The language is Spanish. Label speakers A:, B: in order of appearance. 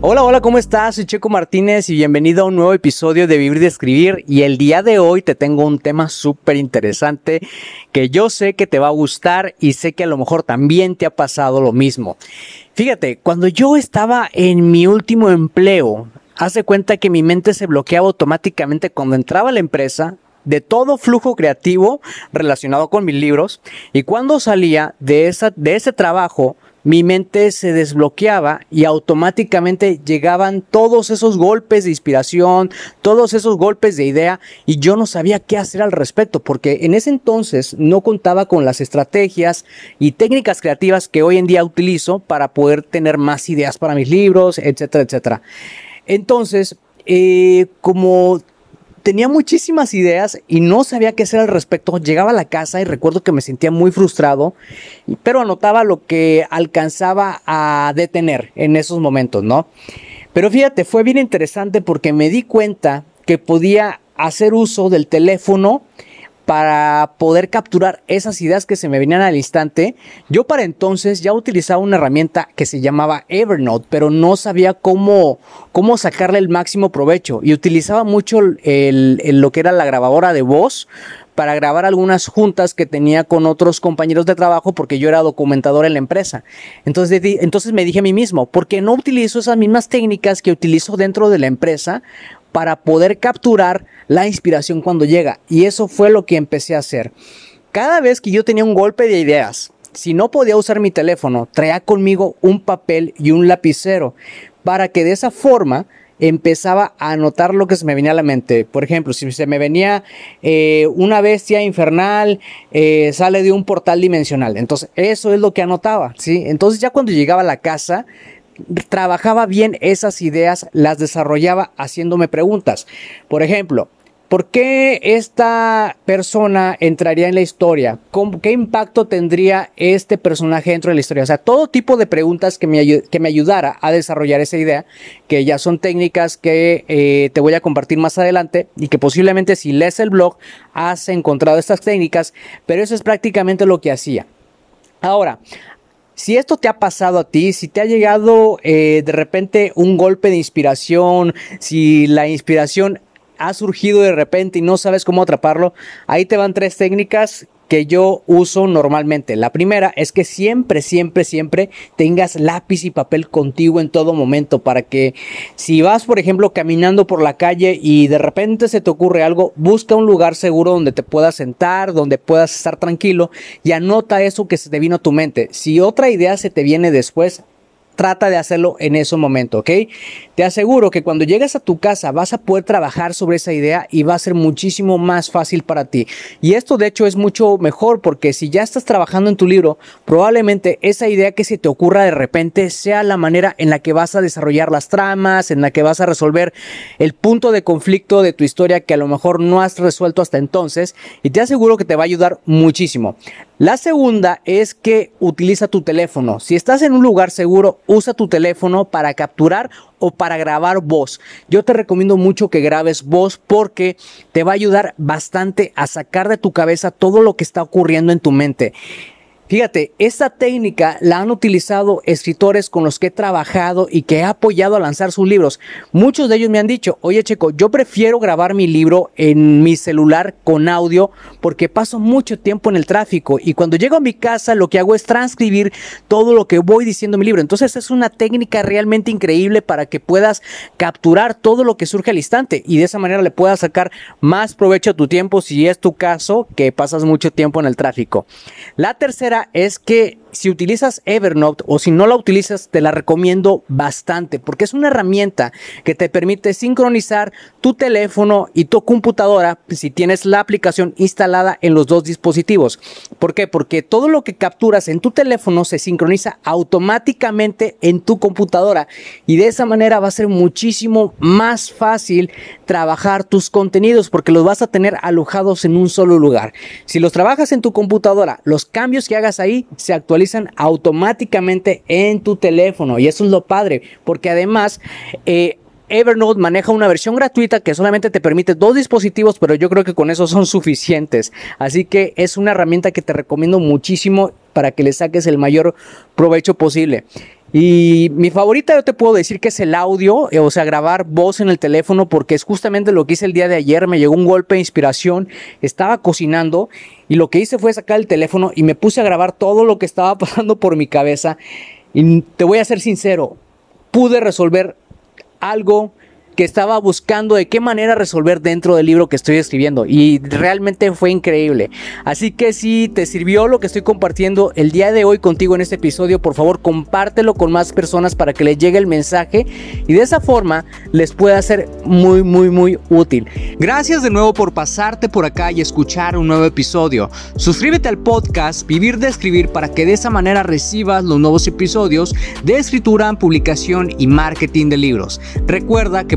A: Hola, hola, ¿cómo estás? Soy Checo Martínez y bienvenido a un nuevo episodio de Vivir de Escribir. Y el día de hoy te tengo un tema súper interesante que yo sé que te va a gustar y sé que a lo mejor también te ha pasado lo mismo. Fíjate, cuando yo estaba en mi último empleo, hace cuenta que mi mente se bloqueaba automáticamente cuando entraba a la empresa de todo flujo creativo relacionado con mis libros y cuando salía de, esa, de ese trabajo, mi mente se desbloqueaba y automáticamente llegaban todos esos golpes de inspiración, todos esos golpes de idea y yo no sabía qué hacer al respecto porque en ese entonces no contaba con las estrategias y técnicas creativas que hoy en día utilizo para poder tener más ideas para mis libros, etcétera, etcétera. Entonces, eh, como tenía muchísimas ideas y no sabía qué hacer al respecto. Llegaba a la casa y recuerdo que me sentía muy frustrado, pero anotaba lo que alcanzaba a detener en esos momentos, ¿no? Pero fíjate, fue bien interesante porque me di cuenta que podía hacer uso del teléfono para poder capturar esas ideas que se me venían al instante. Yo para entonces ya utilizaba una herramienta que se llamaba Evernote, pero no sabía cómo, cómo sacarle el máximo provecho y utilizaba mucho el, lo que era la grabadora de voz para grabar algunas juntas que tenía con otros compañeros de trabajo porque yo era documentador en la empresa. Entonces, entonces me dije a mí mismo, ¿por qué no utilizo esas mismas técnicas que utilizo dentro de la empresa para poder capturar la inspiración cuando llega. Y eso fue lo que empecé a hacer. Cada vez que yo tenía un golpe de ideas, si no podía usar mi teléfono, traía conmigo un papel y un lapicero para que de esa forma empezaba a anotar lo que se me venía a la mente. Por ejemplo, si se me venía eh, una bestia infernal, eh, sale de un portal dimensional. Entonces, eso es lo que anotaba, ¿sí? Entonces, ya cuando llegaba a la casa, trabajaba bien esas ideas, las desarrollaba haciéndome preguntas. Por ejemplo, ¿por qué esta persona entraría en la historia? ¿Qué impacto tendría este personaje dentro de la historia? O sea, todo tipo de preguntas que me, que me ayudara a desarrollar esa idea, que ya son técnicas que eh, te voy a compartir más adelante y que posiblemente si lees el blog has encontrado estas técnicas, pero eso es prácticamente lo que hacía. Ahora, si esto te ha pasado a ti, si te ha llegado eh, de repente un golpe de inspiración, si la inspiración ha surgido de repente y no sabes cómo atraparlo, ahí te van tres técnicas que yo uso normalmente. La primera es que siempre, siempre, siempre tengas lápiz y papel contigo en todo momento para que si vas, por ejemplo, caminando por la calle y de repente se te ocurre algo, busca un lugar seguro donde te puedas sentar, donde puedas estar tranquilo y anota eso que se te vino a tu mente. Si otra idea se te viene después, trata de hacerlo en ese momento, ¿ok? Te aseguro que cuando llegues a tu casa vas a poder trabajar sobre esa idea y va a ser muchísimo más fácil para ti. Y esto de hecho es mucho mejor porque si ya estás trabajando en tu libro, probablemente esa idea que se te ocurra de repente sea la manera en la que vas a desarrollar las tramas, en la que vas a resolver el punto de conflicto de tu historia que a lo mejor no has resuelto hasta entonces y te aseguro que te va a ayudar muchísimo. La segunda es que utiliza tu teléfono. Si estás en un lugar seguro, usa tu teléfono para capturar o para grabar voz. Yo te recomiendo mucho que grabes voz porque te va a ayudar bastante a sacar de tu cabeza todo lo que está ocurriendo en tu mente. Fíjate, esta técnica la han utilizado escritores con los que he trabajado y que he apoyado a lanzar sus libros. Muchos de ellos me han dicho, oye Checo, yo prefiero grabar mi libro en mi celular con audio porque paso mucho tiempo en el tráfico y cuando llego a mi casa lo que hago es transcribir todo lo que voy diciendo en mi libro. Entonces es una técnica realmente increíble para que puedas capturar todo lo que surge al instante y de esa manera le puedas sacar más provecho a tu tiempo si es tu caso que pasas mucho tiempo en el tráfico. La tercera es que si utilizas Evernote o si no la utilizas, te la recomiendo bastante porque es una herramienta que te permite sincronizar tu teléfono y tu computadora si tienes la aplicación instalada en los dos dispositivos. ¿Por qué? Porque todo lo que capturas en tu teléfono se sincroniza automáticamente en tu computadora y de esa manera va a ser muchísimo más fácil trabajar tus contenidos porque los vas a tener alojados en un solo lugar. Si los trabajas en tu computadora, los cambios que hagas ahí se actualizan automáticamente en tu teléfono y eso es lo padre porque además eh, Evernote maneja una versión gratuita que solamente te permite dos dispositivos, pero yo creo que con eso son suficientes. Así que es una herramienta que te recomiendo muchísimo para que le saques el mayor provecho posible. Y mi favorita yo te puedo decir que es el audio, eh, o sea, grabar voz en el teléfono, porque es justamente lo que hice el día de ayer, me llegó un golpe de inspiración, estaba cocinando y lo que hice fue sacar el teléfono y me puse a grabar todo lo que estaba pasando por mi cabeza. Y te voy a ser sincero, pude resolver algo que estaba buscando de qué manera resolver dentro del libro que estoy escribiendo y realmente fue increíble. Así que si te sirvió lo que estoy compartiendo el día de hoy contigo en este episodio, por favor compártelo con más personas para que les llegue el mensaje y de esa forma les pueda ser muy muy muy útil. Gracias de nuevo por pasarte por acá y escuchar un nuevo episodio. Suscríbete al podcast Vivir de Escribir para que de esa manera recibas los nuevos episodios de escritura, publicación y marketing de libros. Recuerda que